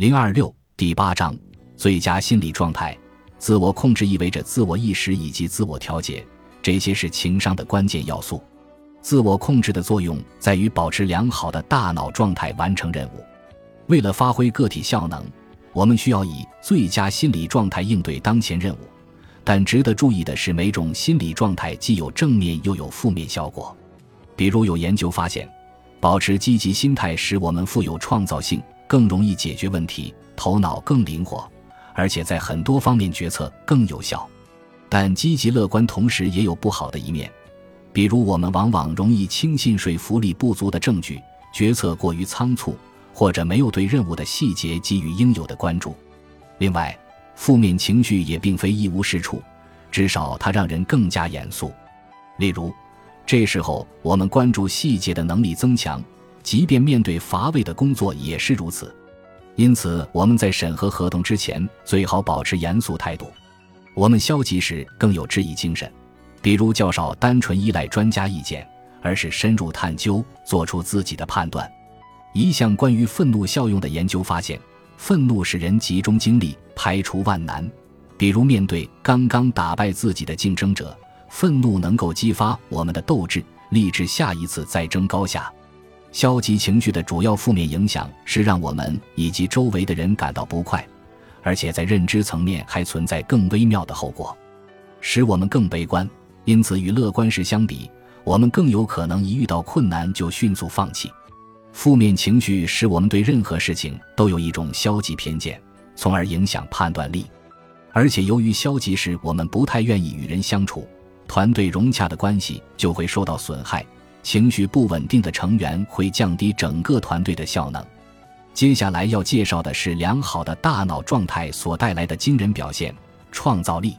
零二六第八章最佳心理状态。自我控制意味着自我意识以及自我调节，这些是情商的关键要素。自我控制的作用在于保持良好的大脑状态，完成任务。为了发挥个体效能，我们需要以最佳心理状态应对当前任务。但值得注意的是，每种心理状态既有正面又有负面效果。比如，有研究发现，保持积极心态使我们富有创造性，更容易解决问题，头脑更灵活。而且在很多方面决策更有效，但积极乐观同时也有不好的一面，比如我们往往容易轻信说服力不足的证据，决策过于仓促，或者没有对任务的细节给予应有的关注。另外，负面情绪也并非一无是处，至少它让人更加严肃。例如，这时候我们关注细节的能力增强，即便面对乏味的工作也是如此。因此，我们在审核合同之前最好保持严肃态度。我们消极时更有质疑精神，比如较少单纯依赖专家意见，而是深入探究，做出自己的判断。一项关于愤怒效用的研究发现，愤怒使人集中精力，排除万难。比如面对刚刚打败自己的竞争者，愤怒能够激发我们的斗志，立志下一次再争高下。消极情绪的主要负面影响是让我们以及周围的人感到不快，而且在认知层面还存在更微妙的后果，使我们更悲观。因此，与乐观时相比，我们更有可能一遇到困难就迅速放弃。负面情绪使我们对任何事情都有一种消极偏见，从而影响判断力。而且，由于消极时我们不太愿意与人相处，团队融洽的关系就会受到损害。情绪不稳定的成员会降低整个团队的效能。接下来要介绍的是良好的大脑状态所带来的惊人表现——创造力。